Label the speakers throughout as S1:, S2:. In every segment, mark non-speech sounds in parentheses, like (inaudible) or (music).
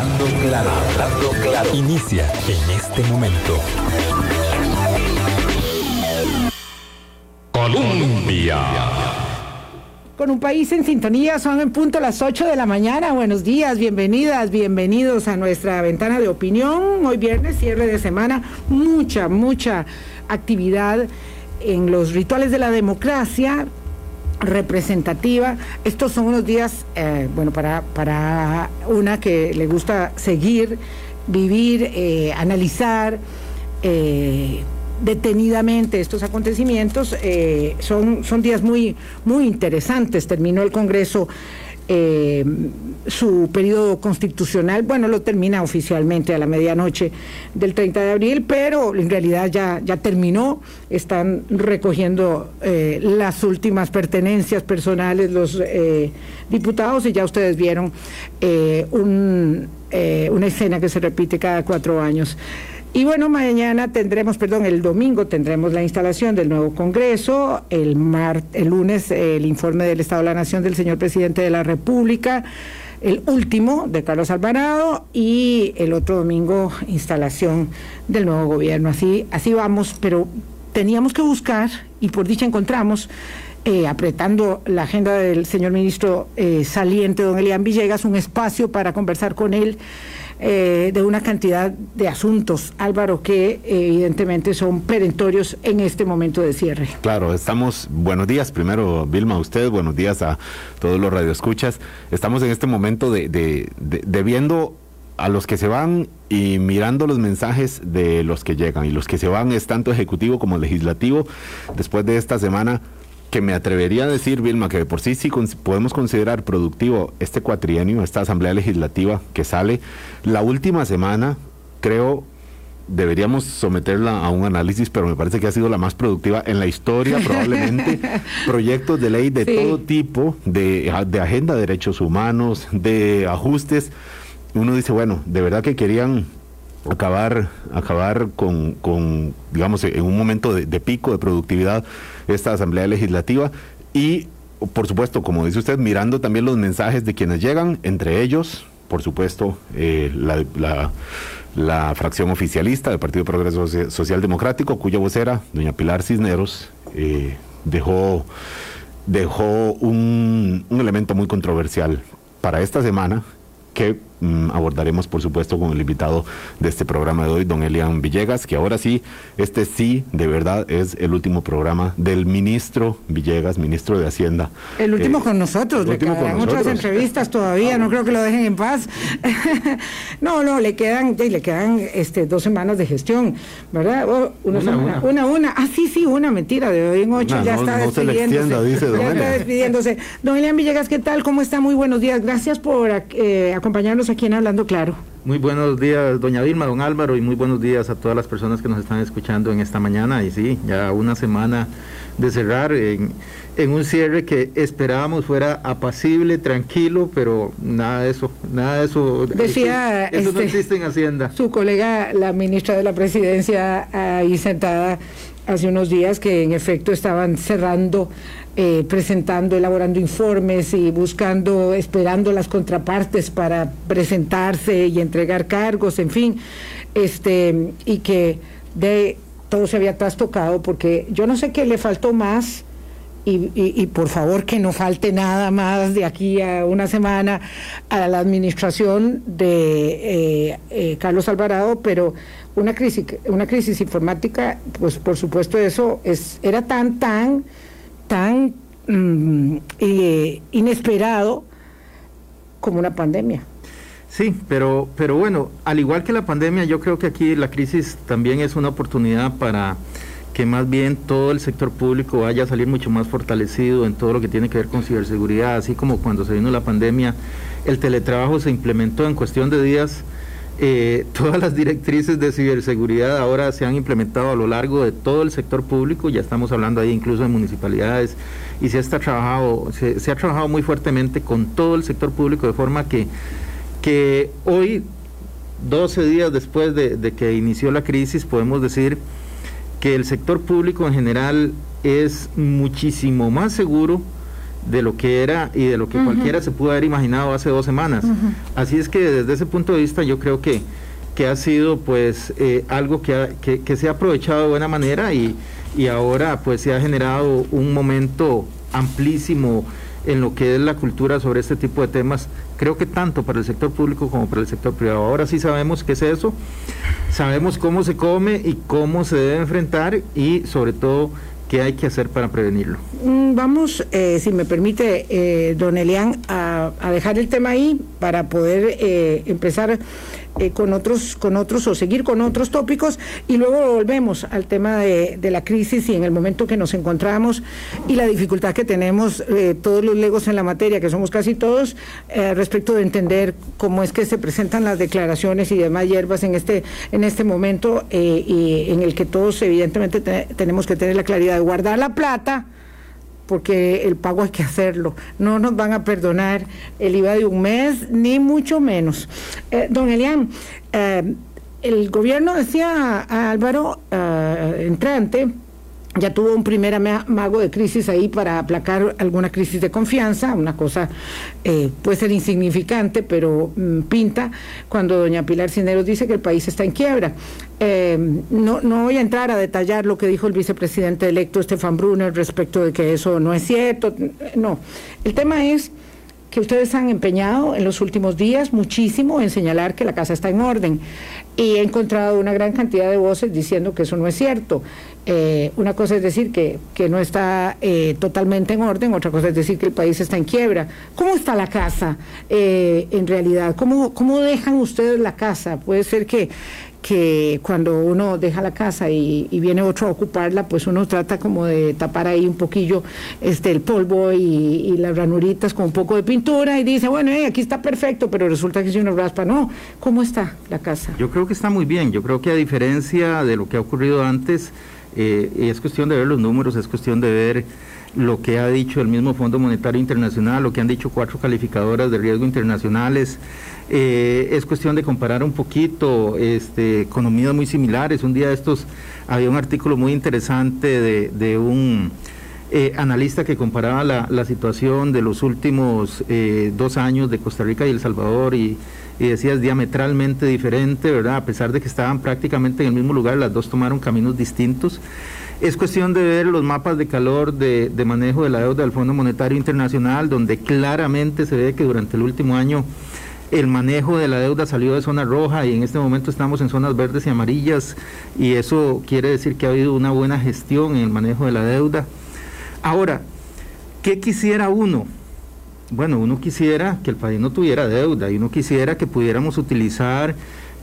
S1: Hablando claro, hablando claro. Inicia en este momento. Colombia.
S2: Con un país en sintonía, son en punto las 8 de la mañana. Buenos días, bienvenidas, bienvenidos a nuestra ventana de opinión. Hoy viernes, cierre de semana, mucha, mucha actividad en los rituales de la democracia representativa. Estos son unos días, eh, bueno, para, para una que le gusta seguir, vivir, eh, analizar eh, detenidamente estos acontecimientos. son, son días muy, muy interesantes. Terminó el Congreso su periodo constitucional, bueno, lo termina oficialmente a la medianoche del 30 de abril, pero en realidad ya, ya terminó, están recogiendo eh, las últimas pertenencias personales los eh, diputados y ya ustedes vieron una escena que se repite cada cuatro años. Y bueno, mañana tendremos, perdón, el domingo tendremos la instalación del nuevo Congreso, el, mar, el lunes el informe del Estado de la Nación del señor presidente de la República, el último de Carlos Alvarado y el otro domingo instalación del nuevo gobierno. Así, así vamos, pero teníamos que buscar y por dicha encontramos. Eh, apretando la agenda del señor ministro eh, saliente, don Elian Villegas, un espacio para conversar con él eh, de una cantidad de asuntos, Álvaro, que evidentemente son perentorios en este momento de cierre.
S3: Claro, estamos, buenos días primero, Vilma, a usted, buenos días a todos los radioescuchas. Estamos en este momento de, de viendo a los que se van y mirando los mensajes de los que llegan. Y los que se van es tanto ejecutivo como legislativo. Después de esta semana que me atrevería a decir, Vilma, que de por sí sí podemos considerar productivo este cuatrienio, esta asamblea legislativa que sale. La última semana, creo, deberíamos someterla a un análisis, pero me parece que ha sido la más productiva en la historia, (laughs) probablemente. Proyectos de ley de todo tipo, de, de agenda de derechos humanos, de ajustes. Uno dice, bueno, de verdad que querían acabar, acabar con, con, digamos, en un momento de, pico de productividad esta Asamblea Legislativa y, por supuesto, como dice usted, mirando también los mensajes de quienes llegan, entre ellos, por supuesto, eh, la, la, fracción oficialista del Partido Progreso Social Democrático, cuya vocera, doña Pilar Cisneros, eh, dejó, dejó un, un elemento muy controversial para esta semana que mm, abordaremos, por supuesto, con el invitado de este programa de hoy, don Elian Villegas, que ahora sí, este sí, de verdad, es el último programa del ministro Villegas, ministro de Hacienda.
S2: El último eh, con nosotros, le quedan muchas entrevistas todavía, no creo que lo dejen en paz. (laughs) no, no, le quedan, le quedan este, dos semanas de gestión, ¿verdad? Oh, una, una, una, Ah, sí, sí, una mentira, de hoy en ocho ya está despidiéndose. dice don ya está despidiéndose. Don Elian Villegas, ¿qué tal? ¿Cómo está? Muy buenos días. Gracias por eh, acompañarnos aquí en Hablando Claro.
S4: Muy buenos días, doña Vilma, don Álvaro, y muy buenos días a todas las personas que nos están escuchando en esta mañana. Y sí, ya una semana de cerrar en, un cierre que esperábamos fuera apacible, tranquilo, pero nada de eso, nada de eso.
S2: Decía,
S4: eso, no este, existe en Hacienda.
S2: Su colega, la ministra de la Presidencia, ahí sentada hace unos días, que en efecto estaban cerrando eh, presentando, elaborando informes y buscando, esperando las contrapartes para presentarse y entregar cargos, en fin, este, y que de todo se había trastocado porque yo no sé qué le faltó más. Y, por favor que no falte nada más de aquí a una semana a la administración de eh, eh, Carlos Alvarado, pero una crisis, una crisis informática, pues por supuesto eso es, era tan, tan tan mm, eh, inesperado como una pandemia.
S4: Sí, pero, pero bueno, al igual que la pandemia, yo creo que aquí la crisis también es una oportunidad para que más bien todo el sector público vaya a salir mucho más fortalecido en todo lo que tiene que ver con ciberseguridad, así como cuando se vino la pandemia, el teletrabajo se implementó en cuestión de días eh, (laughs) todas las directrices de ciberseguridad ahora se han implementado a lo largo de todo el sector público, ya estamos hablando ahí incluso de municipalidades, y se, está trabajado, se, ha trabajado muy fuertemente con todo el sector público, de forma que, que hoy, 12 días después de, de que inició la crisis, podemos decir que el sector público en general es muchísimo más seguro de lo que era y de lo que cualquiera se pudo haber imaginado hace dos semanas. Así es que desde ese punto de vista yo creo que, que ha sido pues eh, algo que, que, se ha aprovechado de buena manera y, y ahora pues se ha generado un momento amplísimo en lo que es la cultura sobre este tipo de temas, creo que tanto para el sector público como para el sector privado. Ahora sí sabemos qué es eso, sabemos cómo se come y cómo se debe enfrentar y sobre todo qué hay que hacer para prevenirlo.
S2: Mm, vamos, eh, si me permite, eh, don Elian, a, dejar el tema ahí para poder eh, empezar eh, con otros, con otros o seguir con otros tópicos y luego volvemos al tema de, la crisis y en el momento que nos encontramos y la dificultad que tenemos eh, todos los legos en la materia, que somos casi todos, eh, respecto de entender cómo es que se presentan las declaraciones y demás hierbas en este, en este momento y en el que todos evidentemente tenemos que tener la claridad de guardar la plata porque el pago hay que hacerlo. No nos van a perdonar el IVA de un mes, ni mucho menos. Eh, don Elian, eh, el gobierno decía a Álvaro eh, entrante, ya tuvo un primer mago de crisis ahí para aplacar alguna crisis de confianza, una cosa eh, puede ser insignificante, pero mm, pinta cuando doña Pilar Cineros dice que el país está en quiebra. Eh, no, no voy a entrar a detallar lo que dijo el vicepresidente electo Estefan Brunner respecto de que eso no es cierto, no. El tema es que ustedes han empeñado en los últimos días muchísimo en señalar que la casa está en orden y he encontrado una gran cantidad de voces diciendo que eso no es cierto. Eh, una cosa es decir que, que no está eh, totalmente en orden, otra cosa es decir que el país está en quiebra. ¿Cómo está la casa eh, en realidad? ¿Cómo, ¿Cómo dejan ustedes la casa? Puede ser que que cuando uno deja la casa y, viene otro a ocuparla, pues uno trata como de tapar ahí un poquillo este el polvo y, las ranuritas con un poco de pintura y dice, bueno, eh, aquí está perfecto, pero resulta que si uno raspa, no. ¿Cómo está la casa?
S4: Yo creo que está muy bien, yo creo que a diferencia de lo que ha ocurrido antes, eh, es cuestión de ver los números, es cuestión de ver lo que ha dicho el mismo Fondo Monetario Internacional, lo que han dicho cuatro calificadoras de riesgo internacionales. Eh, es cuestión de comparar un poquito este, economías muy similares. Un día de estos había un artículo muy interesante de, un eh, analista que comparaba la, situación de los últimos eh, dos años de Costa Rica y El Salvador y, decía es diametralmente diferente, ¿verdad? A pesar de que estaban prácticamente en el mismo lugar, las dos tomaron caminos distintos. Es cuestión de ver los mapas de calor de, de manejo de la deuda del Fondo Monetario Internacional, donde claramente se ve que durante el último año el manejo de la deuda salió de zona roja y en este momento estamos en zonas verdes y amarillas y eso quiere decir que ha habido una buena gestión en el manejo de la deuda. Ahora, ¿qué quisiera uno? Bueno, uno quisiera que el país no tuviera deuda y uno quisiera que pudiéramos utilizar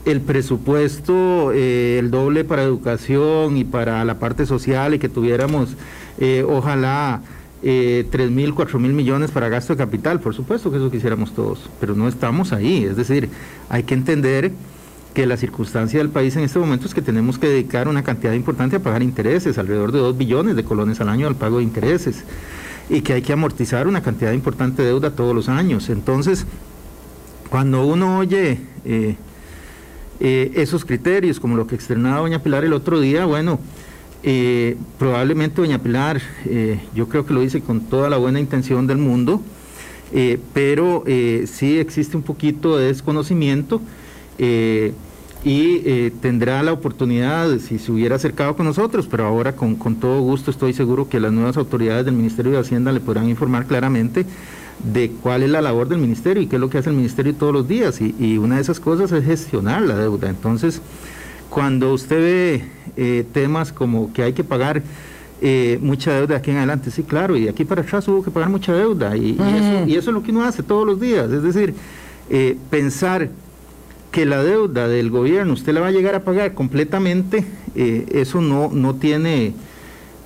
S4: el presupuesto, eh, el doble para educación y para la parte social y que tuviéramos, eh, ojalá, eh, 3 mil, 4 mil millones para gasto de capital, por supuesto que eso quisiéramos todos, pero no estamos ahí, es decir, hay que entender que la circunstancia del país en este momento es que tenemos que dedicar una cantidad importante a pagar intereses, alrededor de 2 billones de colones al año al pago de intereses, y que hay que amortizar una cantidad importante de deuda todos los años. Entonces, cuando uno oye eh, eh, esos criterios, como lo que externaba doña Pilar el otro día, bueno, eh, probablemente doña Pilar, yo creo que lo dice con toda la buena intención del mundo, pero sí existe un poquito de desconocimiento y tendrá la oportunidad, si se hubiera acercado con nosotros, pero ahora con, todo gusto estoy seguro que las nuevas autoridades del Ministerio de Hacienda le podrán informar claramente de cuál es la labor del ministerio y qué es lo que hace el ministerio todos los días. Y, y una de esas cosas es gestionar la deuda. Entonces, cuando usted ve eh, temas como que hay que pagar eh, mucha deuda aquí en adelante, sí, claro, y de aquí para atrás hubo que pagar mucha deuda, y, eso, es lo que uno hace todos los días, es decir, eh, pensar que la deuda del gobierno usted la va a llegar a pagar completamente, eso no, no, tiene,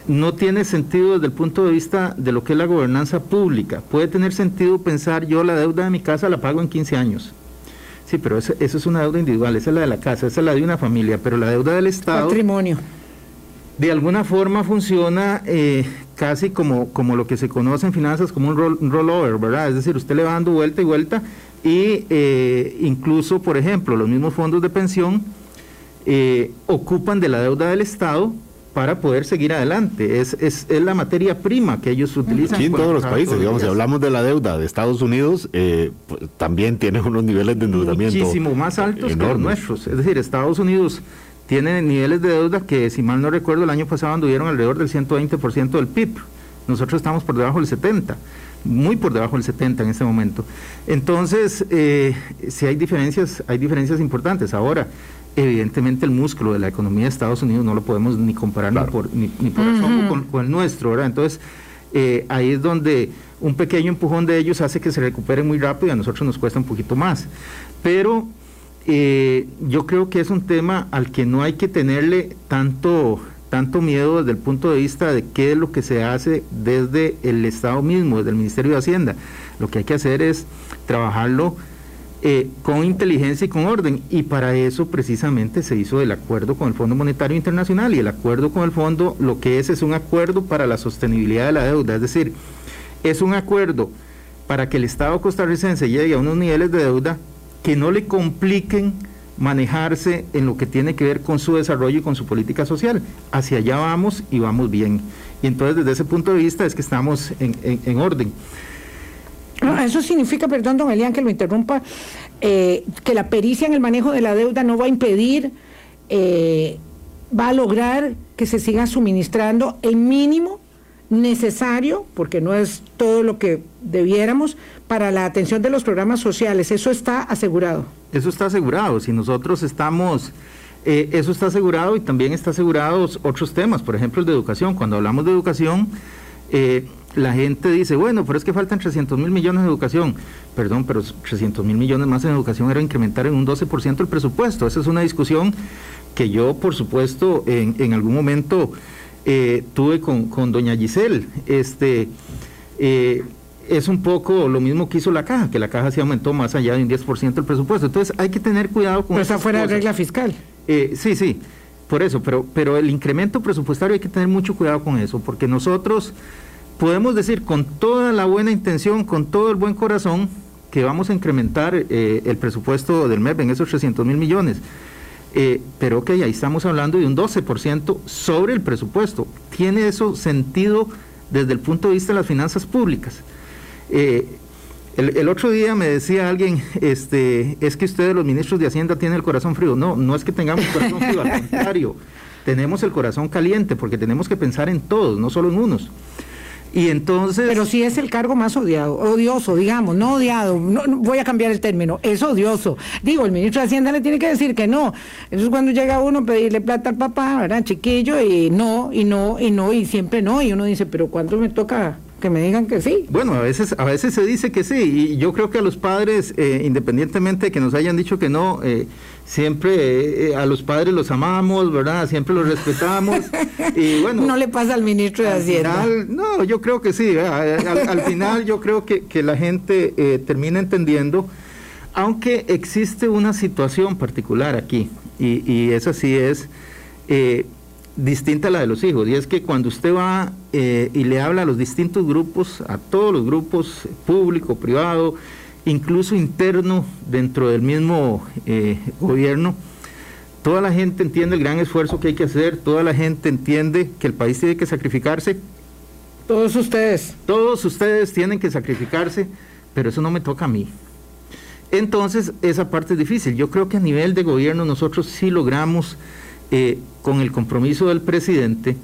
S4: no tiene sentido desde el punto de vista de lo que es la gobernanza pública. Puede tener sentido pensar yo la deuda de mi casa la pago en 15 años Sí, pero eso, es una deuda individual, esa es la de la casa, esa es la de una familia, pero la deuda del Estado...
S2: Patrimonio.
S4: De alguna forma funciona eh, casi como, como lo que se conoce en finanzas como un, rollover, ¿verdad? Es decir, usted le va dando vuelta y vuelta y eh, incluso, por ejemplo, los mismos fondos de pensión eh, ocupan de la deuda del Estado para poder seguir adelante. Es, es, es la materia prima que ellos utilizan.
S3: Aquí en todos los países,
S4: todos
S3: digamos, si hablamos de la deuda de Estados Unidos, eh, pues, también tiene unos niveles de endeudamiento
S4: muchísimo más altos que los nuestros. Es decir, Estados Unidos tiene niveles de deuda que, si mal no recuerdo, el año pasado anduvieron alrededor del 120% del PIB. Nosotros estamos por debajo del 70%, muy por debajo del 70% en este momento. Entonces, eh, sí hay diferencias, hay diferencias importantes. Ahora, evidentemente el músculo de la economía de Estados Unidos no lo podemos ni comparar
S3: Claro.
S4: ni por, ni, ni por asomo con, con el nuestro, ¿verdad? Entonces, eh, ahí es donde un pequeño empujón de ellos hace que se recuperen muy rápido y a nosotros nos cuesta un poquito más. Pero eh, yo creo que es un tema al que no hay que tenerle tanto, tanto miedo desde el punto de vista de qué es lo que se hace desde el Estado mismo, desde el Ministerio de Hacienda. Lo que hay que hacer es trabajarlo eh, con inteligencia y con orden. Y para eso precisamente se hizo el acuerdo con el Fondo Monetario Internacional y el acuerdo con el fondo lo que es es un acuerdo para la sostenibilidad de la deuda. Es decir, es un acuerdo para que el Estado costarricense llegue a unos niveles de deuda que no le compliquen manejarse en lo que tiene que ver con su desarrollo y con su política social. Hacia allá vamos y vamos bien. Y entonces desde ese punto de vista es que estamos en, en- en orden.
S2: Eso significa, perdón, don Elian, que lo interrumpa, eh, que la pericia en el manejo de la deuda no va a impedir, eh, va a lograr que se siga suministrando el mínimo necesario, porque no es todo lo que debiéramos, para la atención de los programas sociales. Eso está asegurado.
S4: Eso está asegurado. Si nosotros estamos, eh, eso está asegurado y también está asegurados otros temas, por ejemplo el de educación. Cuando hablamos de educación, eh, la gente dice, bueno, pero es que faltan 300 mil millones de educación. Perdón, pero 300 mil millones más en educación era incrementar en un 12% el presupuesto. Esa es una discusión que yo, por supuesto, en, en algún momento eh, tuve con, con doña Giselle. Este, eh, es un poco lo mismo que hizo la caja, que la caja se aumentó más allá de un 10% el presupuesto. Entonces hay que tener cuidado con
S2: Pero está fuera de regla fiscal.
S4: Eh, sí, sí, por eso, pero, pero el incremento presupuestario hay que tener mucho cuidado con eso, porque nosotros podemos decir con toda la buena intención, con todo el buen corazón, que vamos a incrementar eh, el presupuesto del MEP en esos 300 mil millones. Eh, pero ok, ahí estamos hablando de un 12% sobre el presupuesto. ¿Tiene eso sentido desde el punto de vista de las finanzas públicas? Eh, el, el otro día me decía alguien, este, es que ustedes los ministros de Hacienda tienen el corazón frío. No, no es que tengamos el corazón frío, al (laughs) contrario, tenemos el corazón caliente porque tenemos que pensar en todos, no solo en unos. Y entonces...
S2: Pero sí es el cargo más odiado, odioso, digamos, no odiado, no, voy a cambiar el término, es odioso. Digo, el ministro de Hacienda le tiene que decir que no. Eso es cuando llega uno a pedirle plata al papá, ¿verdad? Chiquillo, y no, y no, y no, y siempre no. Y uno dice, pero ¿cuándo me toca que me digan que sí?
S4: Bueno, a veces, a veces se dice que sí, y yo creo que a los padres, eh, independientemente de que nos hayan dicho que no, eh, siempre eh, a los padres los amamos, ¿verdad? Siempre los respetamos. (laughs) y bueno,
S2: no le pasa al ministro de
S4: al
S2: Hacienda.
S4: final, no, yo creo que sí, al, al final yo creo que, que la gente termina entendiendo, aunque existe una situación particular aquí, y, y esa sí es distinta a la de los hijos, y es que cuando usted va eh, y le habla a los distintos grupos, a todos los grupos, público, privado, incluso interno dentro del mismo eh, gobierno, toda la gente entiende el gran esfuerzo que hay que hacer, toda la gente entiende que el país tiene que sacrificarse,
S2: Todos ustedes.
S4: todos ustedes tienen que sacrificarse, pero eso no me toca a mí. Entonces, esa parte es difícil. Yo creo que a nivel de gobierno nosotros sí logramos, eh, con el compromiso del presidente,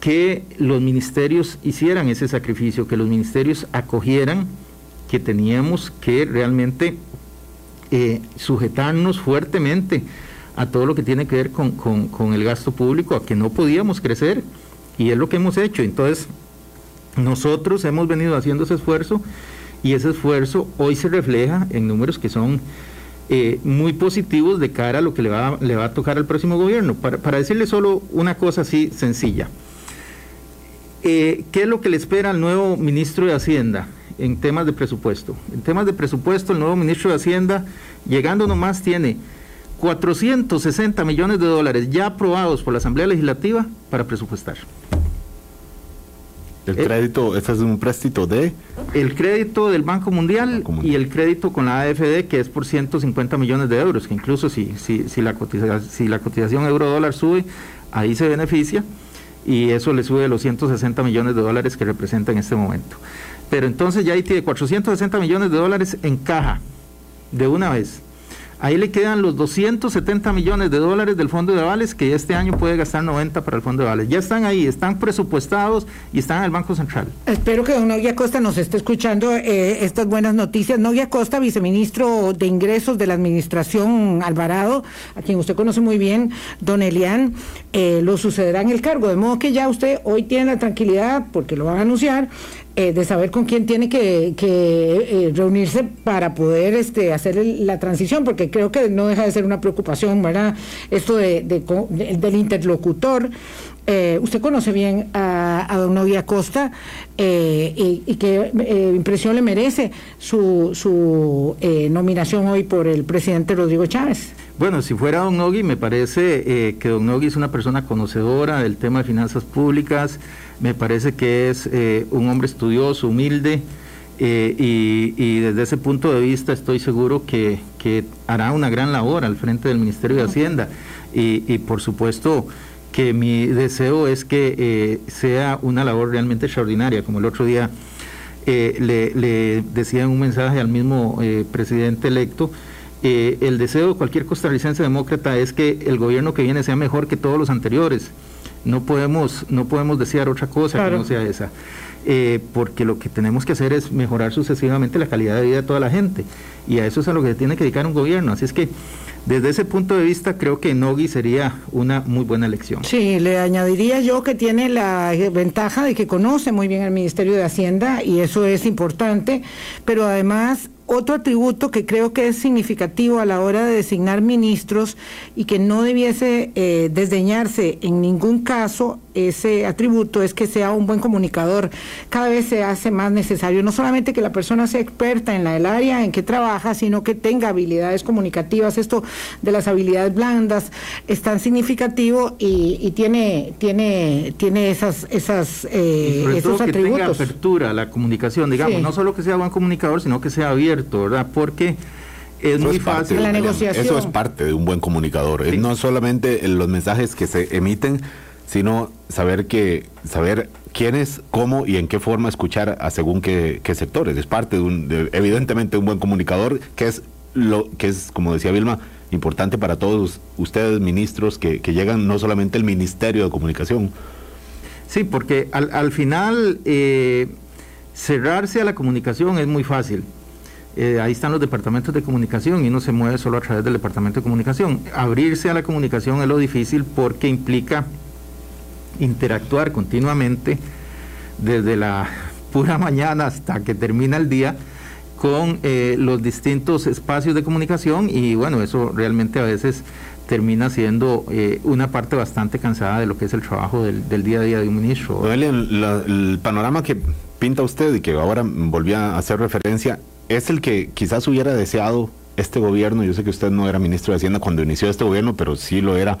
S4: que los ministerios hicieran ese sacrificio, que los ministerios acogieran que teníamos que realmente eh, sujetarnos fuertemente a todo lo que tiene que ver con, con- con el gasto público, a que no podíamos crecer, y es lo que hemos hecho. Entonces, nosotros hemos venido haciendo ese esfuerzo y ese esfuerzo hoy se refleja en números que son eh, muy positivos de cara a lo que le va, le va a tocar al próximo gobierno. Para, para decirle solo una cosa así sencilla. Eh, ¿Qué es lo que le espera al nuevo ministro de Hacienda en temas de presupuesto? En temas de presupuesto, el nuevo ministro de Hacienda, llegando nomás, tiene 460 millones de dólares ya aprobados por la Asamblea Legislativa para presupuestar.
S3: El
S4: Eh.
S3: crédito, este es un préstamo de...
S4: El crédito del Banco Mundial
S3: Banco Mundial.
S4: y el crédito con la AFD, que es por 150 millones de euros, que incluso si, si, si, la, cotiza- si la cotización euro-dólar sube, ahí se beneficia y eso le sube los 160 millones de dólares que representa en este momento. Pero entonces ya ahí tiene 460 millones de dólares en caja de una vez. Ahí le quedan los 270 millones de dólares del fondo de avales que este año puede gastar 90 para el fondo de avales. Ya están ahí, están presupuestados y están en el Banco Central.
S2: Espero que don Novia Costa nos esté escuchando eh, estas buenas noticias. Novia Costa, viceministro de Ingresos de la Administración Alvarado, a quien usted conoce muy bien, don Elian, eh, lo sucederá en el cargo. De modo que ya usted hoy tiene la tranquilidad, porque lo van a anunciar, eh, de saber con quién tiene que, que eh, reunirse para poder este, hacer la transición, porque creo que no deja de ser una preocupación, ¿verdad? Esto de, del interlocutor. Eh, usted conoce bien a, don Novia Costa y, y, qué impresión le merece su, su nominación hoy por el presidente Rodrigo Chávez.
S4: Bueno, si fuera don Nogui, me parece que don Nogui es una persona conocedora del tema de finanzas públicas, me parece que es eh, un hombre estudioso, humilde, eh, y, desde ese punto de vista estoy seguro que, hará una gran labor al frente del Ministerio de Hacienda. Y, por supuesto que mi deseo es que eh, sea una labor realmente extraordinaria, como el otro día le, le, decía en un mensaje al mismo presidente electo. el deseo de cualquier costarricense demócrata es que el gobierno que viene sea mejor que todos los anteriores no podemos, no podemos desear otra cosa que no sea esa. Eh, porque lo que tenemos que hacer es mejorar sucesivamente la calidad de vida de toda la gente. Y a eso es a lo que tiene que dedicar un gobierno. Así es que desde ese punto de vista creo que Nogui sería una muy buena elección.
S2: Sí, le añadiría yo que tiene la ventaja de que conoce muy bien el Ministerio de Hacienda y eso es importante, pero además otro atributo que creo que es significativo a la hora de designar ministros y que no debiese eh, desdeñarse en ningún caso ese atributo es que sea un buen comunicador. Cada vez se hace más necesario, no solamente que la persona sea experta en la, el área en que trabaja, sino que tenga habilidades comunicativas. Esto de las habilidades blandas es tan significativo y, tiene, tiene, tiene esas, esas,
S4: eh, esos atributos. Que tenga apertura la comunicación, digamos, no solo que sea buen comunicador, sino que sea abierto ¿verdad? Porque es muy fácil.
S3: La negociación. Eso es parte de un buen comunicador. No solamente los mensajes que se emiten, sino saber que saber quiénes, cómo y en qué forma escuchar a según qué, sectores. Es parte de un, evidentemente, un buen comunicador, que es lo que es, como decía Vilma, importante para todos ustedes, ministros, que, llegan no solamente el Ministerio de Comunicación.
S4: Sí, porque al, al final eh, cerrarse a la comunicación es muy fácil eh, ahí están los departamentos de comunicación y uno se mueve solo a través del departamento de comunicación. Abrirse a la comunicación es lo difícil porque implica interactuar continuamente desde la pura mañana hasta que termina el día con eh, los distintos espacios de comunicación y bueno, eso realmente a veces termina siendo eh, una parte bastante cansada de lo que es el trabajo del, día a día de un ministro.
S3: el panorama que pinta usted y que ahora volvía a hacer referencia es el que quizás hubiera deseado este gobierno, yo sé que usted no era ministro de Hacienda cuando inició este gobierno, pero sí lo era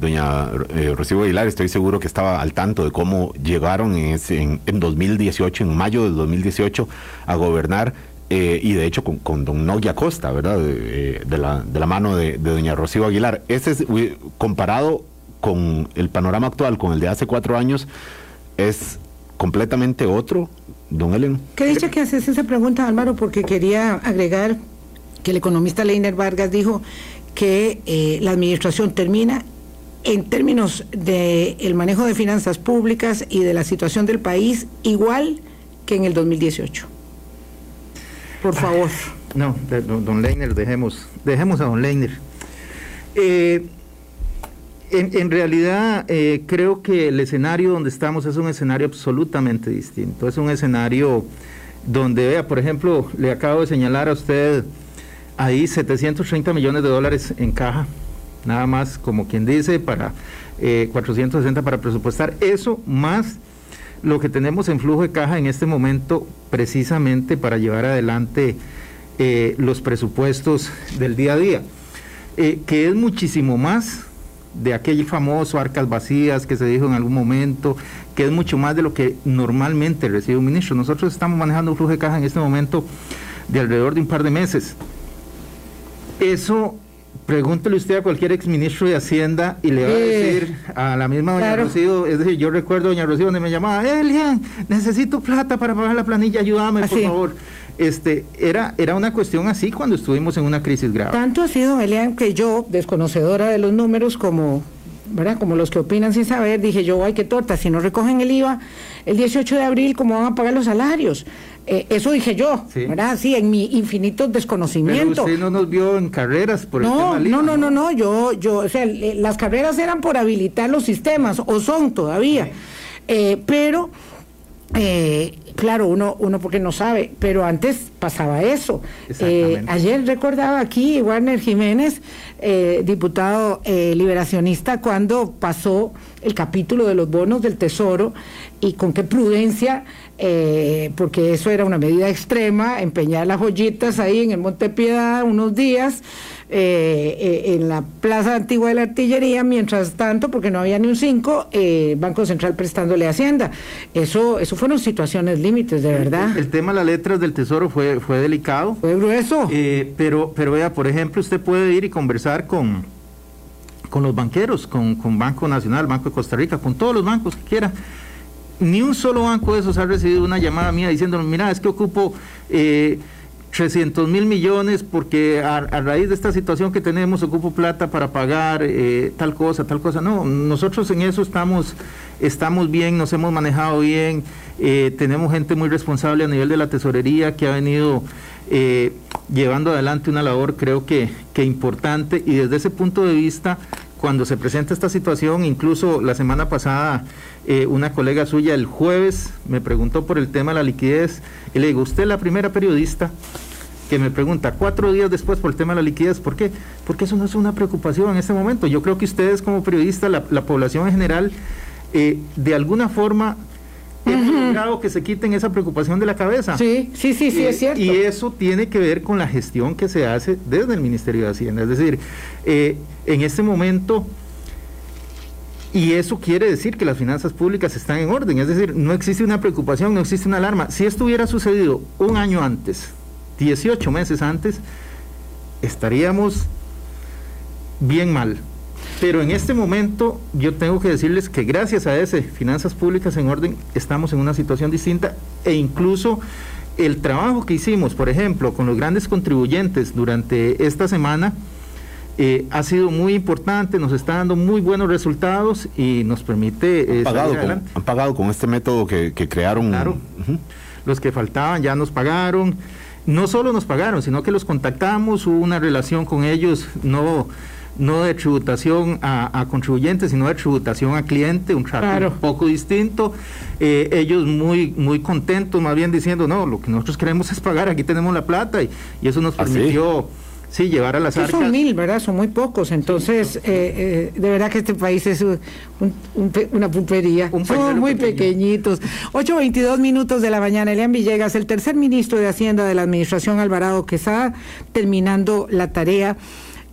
S3: doña eh, Rocío Aguilar, estoy seguro que estaba al tanto de cómo llegaron en, en, 2018, en mayo de 2018, a gobernar, eh, y de hecho con, don Nogia Costa, ¿verdad? De, eh, la, de la, mano de, doña Rocío Aguilar. Ese es, comparado con el panorama actual, con el de hace cuatro años, es completamente otro Don Ellen.
S2: Qué dicha que haces esa pregunta, Álvaro, porque quería agregar que el economista Leiner Vargas dijo que eh, la administración termina en términos del manejo de finanzas públicas y de la situación del país igual que en el 2018. Por favor.
S4: No, don, Leiner, dejemos, dejemos a don Leiner. Eh, en, realidad eh, creo que el escenario donde estamos es un escenario absolutamente distinto. Es un escenario donde, vea, por ejemplo, le acabo de señalar a usted ahí 730 millones de dólares en caja, nada más como quien dice, para 460 eh, para presupuestar. Eso más lo que tenemos en flujo de caja en este momento precisamente para llevar adelante eh, los presupuestos del día a día, que es muchísimo más de aquel famoso arcas vacías que se dijo en algún momento, que es mucho más de lo que normalmente recibe un ministro. Nosotros estamos manejando un flujo de caja en este momento de alrededor de un par de meses. Eso Pregúntele usted a cualquier exministro de Hacienda y le va a decir a la misma doña
S2: claro.
S4: Rocío, es decir, yo recuerdo a doña Rocío donde me llamaba, Elian, necesito plata para pagar la planilla, ayúdame, por favor. Este, era, era una cuestión así cuando estuvimos en una crisis grave.
S2: Tanto ha sido, Elian, que yo, desconocedora de los números, como, ¿verdad? como los que opinan sin saber, dije yo, ay, qué torta, si no recogen el IVA el 18 de abril, ¿cómo van a pagar los salarios? Eh, eso dije yo,
S4: Sí.
S2: ¿verdad? Sí, en mi infinito
S4: Pero
S2: desconocimiento.
S4: usted no nos vio en carreras por el tema
S2: No, no, no, no, no, yo, yo, o sea, las carreras eran por habilitar los sistemas, o son todavía, Eh, pero, eh, claro, uno, uno porque no sabe, pero antes pasaba eso. Ayer recordaba aquí Warner Jiménez, diputado liberacionista, cuando pasó el capítulo de los bonos del Tesoro y con qué prudencia, eh, porque eso era una medida extrema, empeñar las joyitas ahí en el Monte Piedad unos días. eh, eh, en la plaza antigua de la artillería, mientras tanto, porque no había ni un 5, eh, Banco Central prestándole Hacienda. Eso, eso fueron situaciones límites, de verdad.
S4: El tema de las letras del Tesoro fue, fue delicado.
S2: Fue grueso.
S4: Eh, pero, pero vea, por ejemplo, usted puede ir y conversar con, con los banqueros, con, con Banco Nacional, Banco de Costa Rica, con todos los bancos que quiera. Ni un solo banco de esos ha recibido una llamada mía diciendo, mira, es que ocupo eh, 300 mil millones porque a, a raíz de esta situación que tenemos ocupo plata para pagar eh, tal cosa, tal cosa. No, nosotros en eso estamos, estamos bien, nos hemos manejado bien, eh, tenemos gente muy responsable a nivel de la tesorería que ha venido eh, llevando adelante una labor creo que, que importante y desde ese punto de vista cuando se presenta esta situación, incluso la semana pasada eh, una colega suya el jueves me preguntó por el tema de la liquidez y le digo, usted es la primera periodista que me pregunta cuatro días después por el tema de la liquidez, ¿por qué? Porque eso no es una preocupación en este momento. Yo creo que ustedes como periodistas, la, la población en general, eh, de alguna forma hemos logrado que se quiten esa preocupación de la cabeza.
S2: Sí, sí, sí, sí, es cierto.
S4: Y eso tiene que ver con la gestión que se hace desde el Ministerio de Hacienda. Es decir, eh, en este momento, y eso quiere decir que las finanzas públicas están en orden. Es decir, no existe una preocupación, no existe una alarma. Si esto hubiera sucedido un año antes, 18 meses antes, estaríamos bien mal. Pero en este momento yo tengo que decirles que gracias a ese finanzas públicas en orden estamos en una situación distinta e incluso el trabajo que hicimos, por ejemplo, con los grandes contribuyentes durante esta semana eh, ha sido muy importante, nos está dando muy buenos resultados y nos permite eh,
S3: Han pagado,
S4: salir
S3: con,
S4: adelante.
S3: han pagado con este método que, que crearon.
S4: Claro. Los que faltaban ya nos pagaron. No solo nos pagaron, sino que los contactamos, hubo una relación con ellos, no, no de tributación a, a contribuyentes, sino de tributación a cliente, un trato
S2: Claro.
S4: un poco distinto. Eh, ellos muy, muy contentos, más bien diciendo, no, lo que nosotros queremos es pagar, aquí tenemos la plata, y, y eso nos
S3: ¿Ah, sí?
S4: Sí, llevar a las arcas.
S2: son mil, ¿verdad? Son muy pocos. Entonces, eh, eh, de verdad que este país es un- un pe- una pupería.
S4: Un
S2: Son muy
S4: pequeño.
S2: pequeñitos. 8.22 minutos de la mañana. Elian Villegas, el tercer ministro de Hacienda de la Administración Alvarado Quesada, terminando la tarea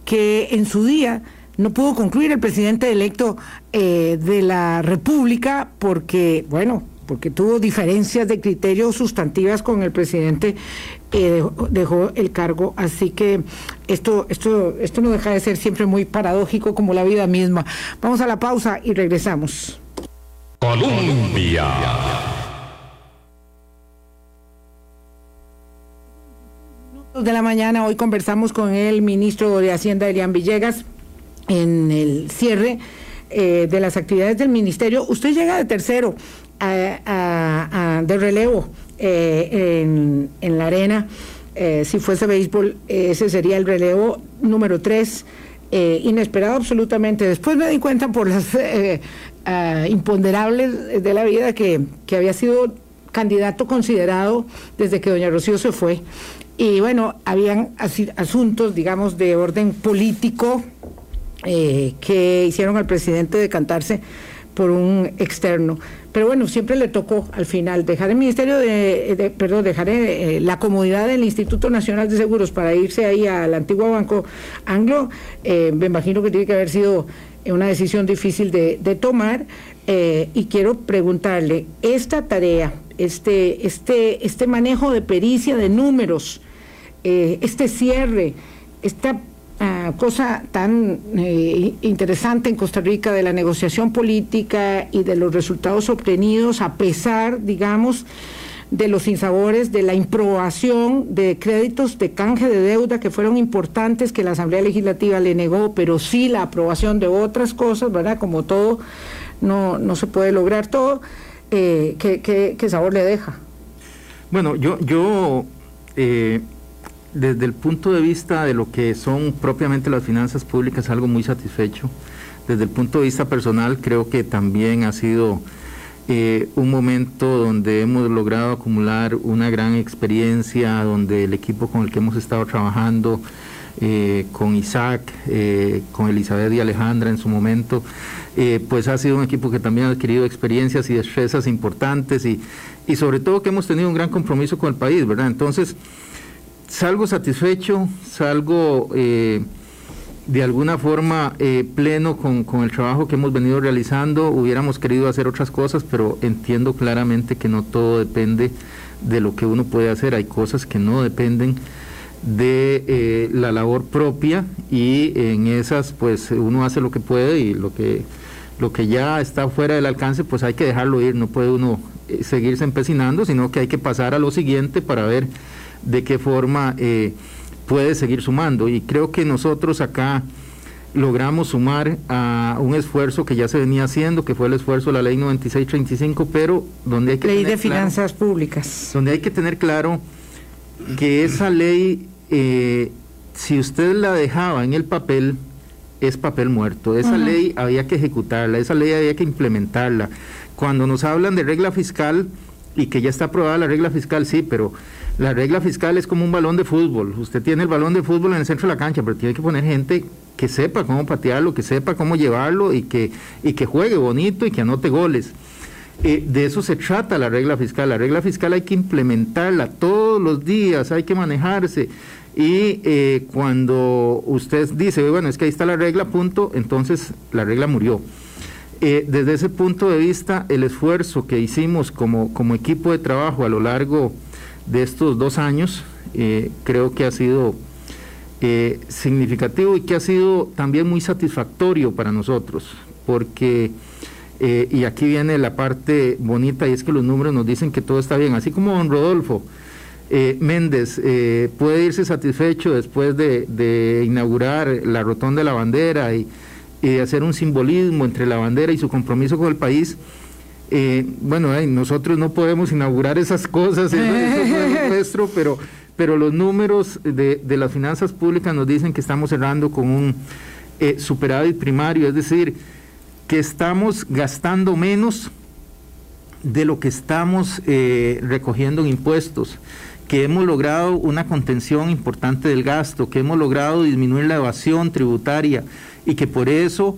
S2: que en su día no pudo concluir el presidente electo eh, de la República porque, bueno, porque tuvo diferencias de criterios sustantivas con el presidente, eh, dejó, dejó el cargo. Así que esto, esto, esto no deja de ser siempre muy paradójico como la vida misma. Vamos a la pausa y regresamos.
S1: Colombia.
S2: de la mañana. Hoy conversamos con el ministro de Hacienda, Elian Villegas, en el cierre eh, de las actividades del ministerio. Usted llega de tercero a- a- a- de relevo eh, en, la arena. Eh, si fuese béisbol, ese sería el relevo número tres. eh, inesperado absolutamente. Después me di cuenta por las ah, (laughs) imponderables de la vida que, que había sido candidato considerado desde que doña Rocío se fue. Y bueno, habían asuntos, digamos, de orden político que hicieron al presidente decantarse por un externo. Pero bueno, siempre le tocó al final dejar el Ministerio de, perdón, dejar eh, la comodidad del Instituto Nacional de Seguros para irse ahí al antiguo Banco Anglo. Eh, me imagino que tiene que haber sido una decisión difícil de, tomar. eh, y quiero preguntarle, esta tarea, este, este, este manejo de pericia de números, eh, este cierre, esta ah, cosa tan eh, interesante en Costa Rica de la negociación política y de los resultados obtenidos a pesar, digamos, de los sinsabores, de la improbación de créditos de canje de deuda que fueron importantes, que la Asamblea Legislativa le negó, pero sí la aprobación de otras cosas, ¿verdad? Como todo, no, no se puede lograr todo. Eh, ¿qué, qué, sabor le deja?
S4: Bueno, yo, yo eh, desde el punto de vista de lo que son propiamente las finanzas públicas, algo muy satisfecho. Desde el punto de vista personal, creo que también ha sido eh, un momento donde hemos logrado acumular una gran experiencia, donde el equipo con el que hemos estado trabajando, eh, con Isaac, eh, con Elizabeth y Alejandra en su momento, pues ha sido un equipo que también ha adquirido experiencias y destrezas importantes y, y sobre todo que hemos tenido un gran compromiso con el país, ¿verdad? Entonces, salgo satisfecho, salgo de alguna forma eh, pleno con, el trabajo que hemos venido realizando. Hubiéramos querido hacer otras cosas, pero entiendo claramente que no todo depende de lo que uno puede hacer. Hay cosas que no dependen de eh, la labor propia y en esas pues uno hace lo que puede y lo que lo que ya está fuera del alcance pues hay que dejarlo ir, no puede uno eh, seguirse empecinando, sino que hay que pasar a lo siguiente para ver de qué forma puede seguir sumando. Y creo que nosotros acá logramos sumar a un esfuerzo que ya se venía haciendo, que fue el esfuerzo de la ley 9635, pero donde hay que...
S2: Ley de finanzas públicas.
S4: Donde hay que tener claro que esa ley, eh, si usted la dejaba en el papel, es papel muerto. Esa ley había que ejecutarla, esa ley había que implementarla. Cuando nos hablan de regla fiscal y que ya está aprobada la regla fiscal, sí, pero la regla fiscal es como un balón de fútbol. Usted tiene el balón de fútbol en el centro de la cancha, pero tiene que poner gente que sepa cómo patearlo, que sepa cómo llevarlo y que, y que juegue bonito y que anote goles. Eh, de eso se trata la regla fiscal. La regla fiscal hay que implementarla todos los días, hay que manejarse. Y eh, cuando usted dice, bueno, es que ahí está la regla, punto, entonces la regla murió. Eh, desde ese punto de vista, el esfuerzo que hicimos como, como equipo de trabajo a lo largo de estos dos años eh, creo que ha sido eh, significativo y que ha sido también muy satisfactorio para nosotros, porque, eh, y aquí viene la parte bonita, y es que los números nos dicen que todo está bien, así como don Rodolfo. Méndez puede irse satisfecho después de, inaugurar la rotonda de la bandera y, y hacer un simbolismo entre la bandera y su compromiso con el país eh, bueno, nosotros no podemos inaugurar esas cosas, (laughs) pero, pero los números de, las finanzas públicas nos dicen que estamos cerrando con un eh, superávit primario, es decir, que estamos gastando menos de lo que estamos eh, recogiendo en impuestos, que hemos logrado una contención importante del gasto, que hemos logrado disminuir la evasión tributaria y que por eso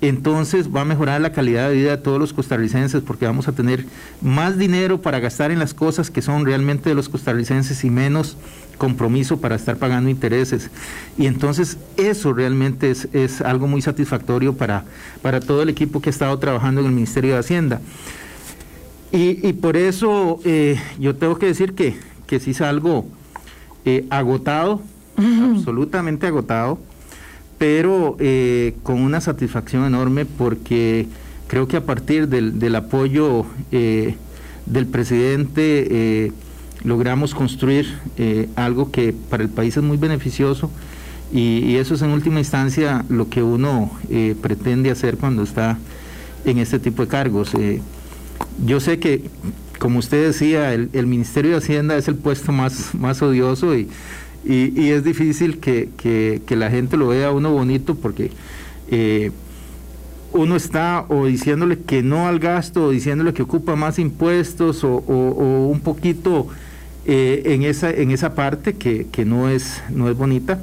S4: entonces va a mejorar la calidad de vida de todos los costarricenses porque vamos a tener más dinero para gastar en las cosas que son realmente de los costarricenses y menos compromiso para estar pagando intereses. Y entonces eso realmente es, algo muy satisfactorio para, para todo el equipo que ha estado trabajando en el Ministerio de Hacienda. Y, por eso eh, yo tengo que decir que, que sí salgo eh, agotado, absolutamente agotado pero eh, con una satisfacción enorme porque creo que a partir del, apoyo eh, del presidente eh, logramos construir algo que para el país es muy beneficioso y, eso es en última instancia lo que uno pretende hacer cuando está en este tipo de cargos. yo sé que, como usted decía, el, el Ministerio de Hacienda es el puesto más, más odioso y y, es difícil que, la gente lo vea uno bonito porque eh, uno está o diciéndole que no al gasto, o diciéndole que ocupa más impuestos, o, un poquito eh, en, esa, en esa parte que, no, es, no es bonita.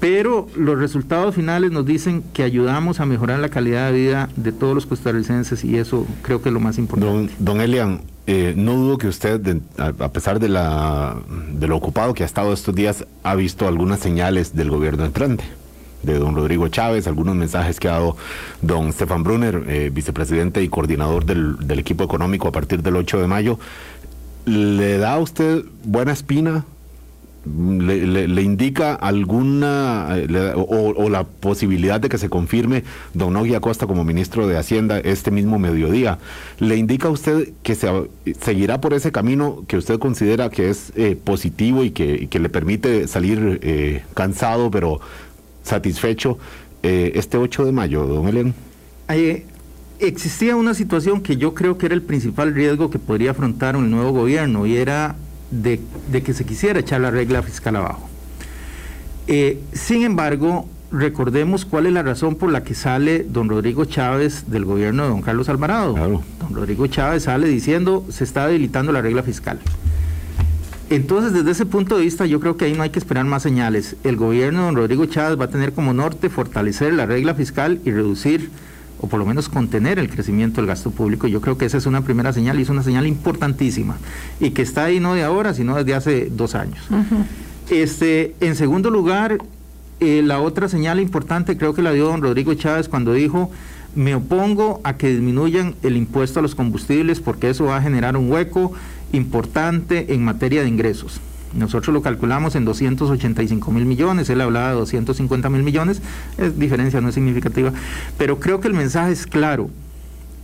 S4: Pero los resultados finales nos dicen que ayudamos a mejorar la calidad de vida de todos los costarricenses y eso creo que es lo más importante.
S3: Don, don Elian, eh, no dudo que usted, a, pesar de, la, de lo ocupado que ha estado estos días, ha visto algunas señales del gobierno entrante de don Rodrigo Chávez, algunos mensajes que ha dado don Stefan Brunner, eh, vicepresidente y coordinador del, del, equipo económico a partir del 8 de mayo. ¿Le da a usted buena espina le, indica alguna eh, o, la posibilidad de que se confirme don Nogui Acosta como ministro de Hacienda este mismo mediodía. ¿Le indica usted que se, seguirá por ese camino que usted considera que es eh, positivo y que, le permite salir eh, cansado pero satisfecho este 8 de mayo, don Elian?
S4: existía una situación que yo creo que era el principal riesgo que podría afrontar un nuevo gobierno y era de, que se quisiera echar la regla fiscal abajo. Eh, sin embargo, recordemos cuál es la razón por la que sale don Rodrigo Chávez del gobierno de don Carlos Alvarado. Don Rodrigo Chávez sale diciendo se está debilitando la regla fiscal. Entonces, desde ese punto de vista, yo creo que ahí no hay que esperar más señales. El gobierno de don Rodrigo Chávez va a tener como norte fortalecer la regla fiscal y reducir o por lo menos contener el crecimiento del gasto público. Yo creo que esa es una primera señal y es una señal importantísima y que está ahí no de ahora, sino desde hace dos años. este, en segundo lugar, eh, la otra señal importante creo que la dio don Rodrigo Chávez cuando dijo, me opongo a que disminuyan el impuesto a los combustibles porque eso va a generar un hueco importante en materia de ingresos. Nosotros lo calculamos en 285 mil millones, él hablaba de 250 mil millones, es diferencia, no es significativa, pero creo que el mensaje es claro.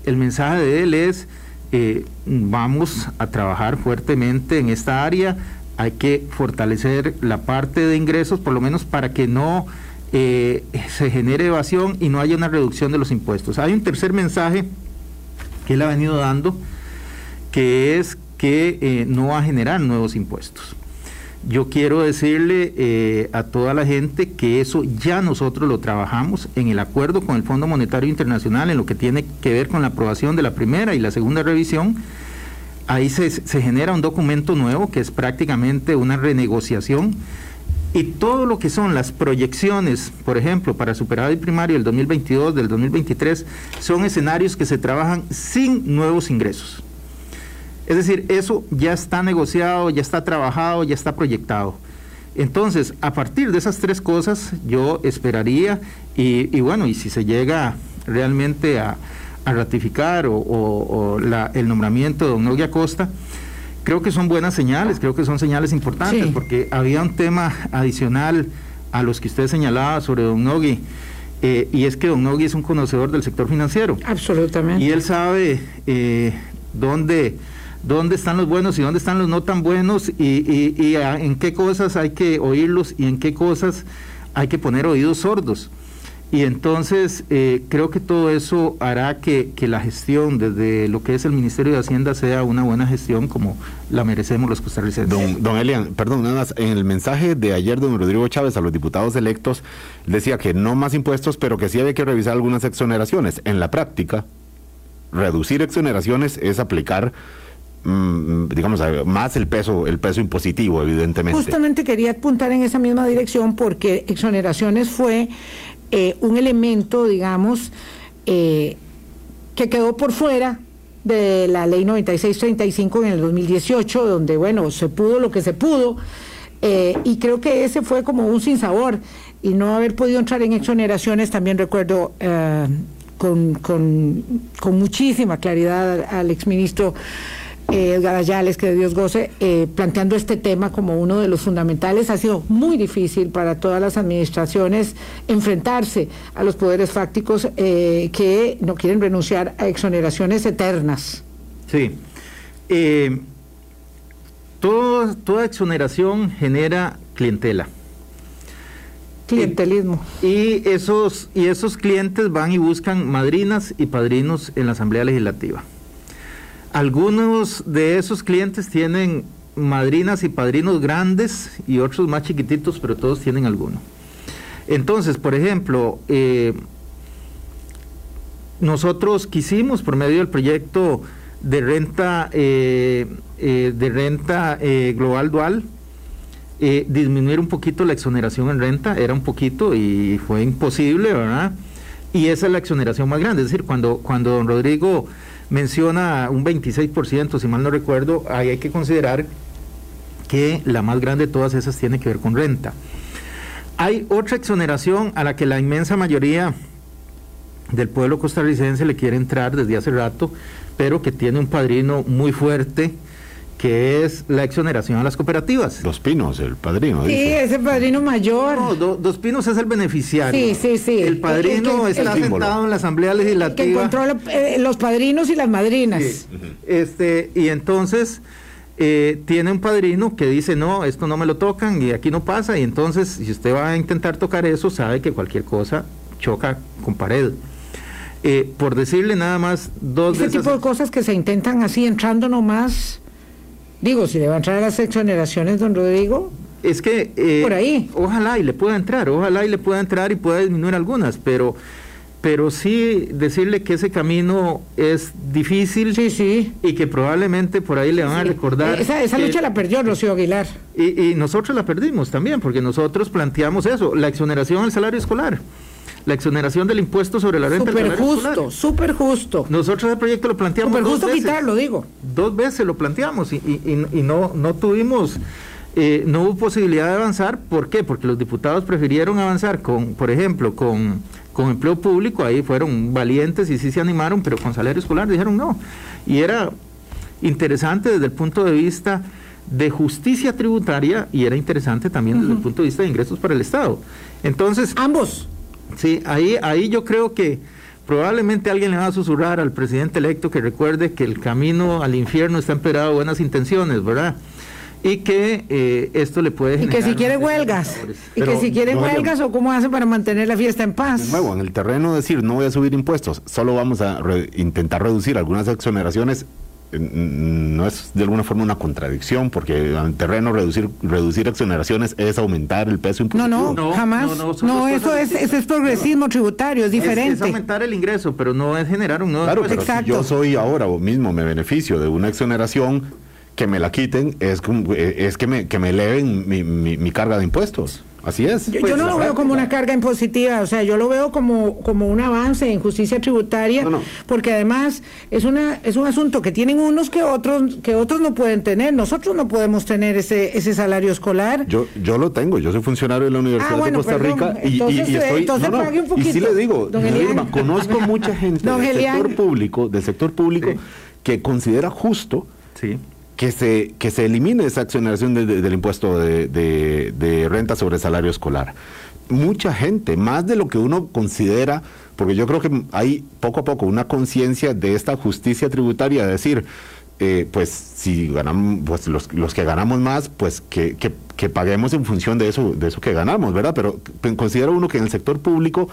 S4: El mensaje de él es, eh, vamos a trabajar fuertemente en esta área, hay que fortalecer la parte de ingresos, por lo menos para que no eh, se genere evasión y no haya una reducción de los impuestos. Hay un tercer mensaje que él ha venido dando, que es que eh, no va a generar nuevos impuestos. Yo quiero decirle eh, a toda la gente que eso ya nosotros lo trabajamos en el acuerdo con el Fondo Monetario Internacional en lo que tiene que ver con la aprobación de la primera y la segunda revisión. Ahí se, genera un documento nuevo que es prácticamente una renegociación y todo lo que son las proyecciones, por ejemplo, para superávit primario del 2022, del 2023, son escenarios que se trabajan sin nuevos ingresos. Es decir, eso ya está negociado, ya está trabajado, ya está proyectado. Entonces, a partir de esas tres cosas, yo esperaría, y, bueno, y si se llega realmente a, ratificar o, el nombramiento de don Nogui Acosta, creo que son buenas señales, creo que son señales importantes, porque había un tema adicional a los que usted señalaba sobre don Nogui, eh, y es que don Nogui es un conocedor del sector financiero.
S2: Absolutamente.
S4: Y él sabe eh, dónde dónde están los buenos y dónde están los no tan buenos y, en qué cosas hay que oírlos y en qué cosas hay que poner oídos sordos. Y entonces eh, creo que todo eso hará que, la gestión desde lo que es el Ministerio de Hacienda sea una buena gestión como la merecemos los costarricenses.
S3: Don, don Elian, perdón, nada más, en el mensaje de ayer don Rodrigo Chávez a los diputados electos decía que no más impuestos, pero que sí había que revisar algunas exoneraciones. En la práctica, reducir exoneraciones es aplicar digamos, más el peso, el peso impositivo, evidentemente.
S2: Justamente quería apuntar en esa misma dirección porque exoneraciones fue eh, un elemento, digamos, eh, que quedó por fuera de la ley 9635 en el 2018, donde, bueno, se pudo lo que se pudo, eh, y creo que ese fue como un sinsabor, y no haber podido entrar en exoneraciones, también recuerdo con, con, con muchísima claridad al exministro eh, Edgar Ayales, que de Dios goce, eh, planteando este tema como uno de los fundamentales. Ha sido muy difícil para todas las administraciones enfrentarse a los poderes fácticos eh, que no quieren renunciar a exoneraciones eternas.
S4: Sí. toda exoneración genera clientela.
S2: Clientelismo.
S4: Y esos, y esos clientes van y buscan madrinas y padrinos en la Asamblea Legislativa. Algunos de esos clientes tienen madrinas y padrinos grandes y otros más chiquititos, pero todos tienen alguno. Entonces, por ejemplo, eh, nosotros quisimos por medio del proyecto de renta eh, eh, de renta global dual disminuir un poquito la exoneración en renta, era un poquito y fue imposible, ¿verdad? Y esa es la exoneración más grande, es decir, cuando, cuando don Rodrigo menciona un 26%, si mal no recuerdo, ahí hay que considerar que la más grande de todas esas tiene que ver con renta. Hay otra exoneración a la que la inmensa mayoría del pueblo costarricense le quiere entrar desde hace rato, pero que tiene un padrino muy fuerte que es la exoneración a las cooperativas.
S3: Dos Pinos, el padrino.
S2: Sí,
S3: dice.
S2: ese padrino mayor.
S4: No, Do- Dos Pinos es el beneficiario.
S2: Sí, sí, sí.
S4: El padrino
S2: El que-
S4: está
S3: el
S4: sentado en la Asamblea
S2: que
S4: Legislativa.
S2: controla eh, los padrinos y las madrinas.
S4: Sí. Este, y entonces eh, tiene un padrino que dice, no, esto no me lo tocan y aquí no pasa. Y entonces, si usted va a intentar tocar eso, sabe que cualquier cosa choca con pared. Eh, por decirle nada más dos
S2: Ese
S4: de esas-
S2: tipo de cosas que se intentan así entrando nomás. Digo, si le va a entrar a las exoneraciones, don Rodrigo,
S4: Es que eh,
S2: Por ahí.
S4: ojalá y le pueda entrar, ojalá y le pueda entrar y pueda disminuir algunas, pero pero sí decirle que ese camino es difícil
S2: sí, sí.
S4: y que probablemente por ahí le van a recordar.
S2: Esa, esa
S4: que-
S2: lucha la perdió Rocío Aguilar.
S4: y, y nosotros la perdimos también, porque nosotros planteamos eso, la exoneración al salario escolar, la exoneración del impuesto sobre la renta
S2: Súper justo, súper justo.
S4: Nosotros el proyecto lo planteamos
S2: Súper
S4: dos
S2: justo
S4: veces.
S2: quitarlo, digo.
S4: Dos veces lo planteamos y, y- y- y no, no tuvimos, eh, no hubo posibilidad de avanzar. ¿Por qué? Porque los diputados prefirieron avanzar con, por ejemplo, con, con empleo público, ahí fueron valientes y sí se animaron, pero con salario escolar dijeron no. Y era interesante desde el punto de vista de justicia tributaria y era interesante también desde el punto de vista de ingresos para el Estado. Entonces,
S2: Ambos.
S4: Sí, ahí, ahí yo creo que probablemente alguien le va a susurrar al presidente electo que recuerde que el camino al infierno está empedrado de buenas intenciones, ¿verdad? Y que eh, esto le puede
S2: Y que
S4: generar
S2: si quiere
S4: de
S2: huelgas. Y que si quiere huelgas o cómo hace para mantener la fiesta en
S3: De
S2: paz.
S3: nuevo, en el terreno decir no voy a subir impuestos, solo vamos a re- intentar reducir algunas exoneraciones, no es de alguna forma una contradicción, porque en terreno reducir reducir exoneraciones es aumentar el peso
S2: No,
S3: impositivo.
S2: no,
S4: No,
S2: jamás.
S4: no,
S2: No,
S4: no, dos
S2: eso es, es progresismo tributario, es
S4: Es- Es,
S2: diferente.
S4: aumentar el ingreso, pero no es generar un nuevo
S3: Claro, pero
S2: Exacto.
S3: si yo soy ahora o mismo me beneficio de una exoneración, que me la quiten es, eh, es que, me, que me eleven mi, mi- mi carga de impuestos. Así es.
S2: Yo,
S3: Pues,
S2: yo no lo veo
S3: práctica.
S2: como una carga impositiva, o sea, yo lo veo como, como un avance en justicia tributaria,
S3: No, no.
S2: porque además es una es un asunto que tienen unos que otros que otros no pueden tener. Nosotros no podemos tener ese ese salario escolar.
S3: Yo, yo lo tengo, yo soy funcionario de la Universidad
S2: Ah, bueno,
S3: de Costa
S2: perdón.
S3: Rica y, y-
S2: Entonces,
S3: y
S2: eh,
S3: estoy.
S2: entonces
S3: no, no,
S2: pague un
S3: y sí
S2: poquito,
S3: le digo,
S2: don
S3: Vilma,
S2: Elian.
S3: conozco mucha gente (laughs)
S2: Don
S3: del
S2: Elian.
S3: sector público, del sector público,
S4: Sí.
S3: que considera justo
S4: Sí.
S3: Que se, que se elimine esa exoneración de- de- del impuesto de, de- renta sobre salario escolar. Mucha gente, más de lo que uno considera, porque yo creo que hay poco a poco una conciencia de esta justicia tributaria, de decir, eh, pues si ganamos, pues los, los que ganamos más, pues que, que- que paguemos en función de eso, de eso que ganamos, ¿verdad? Pero pe- considera uno que en el sector público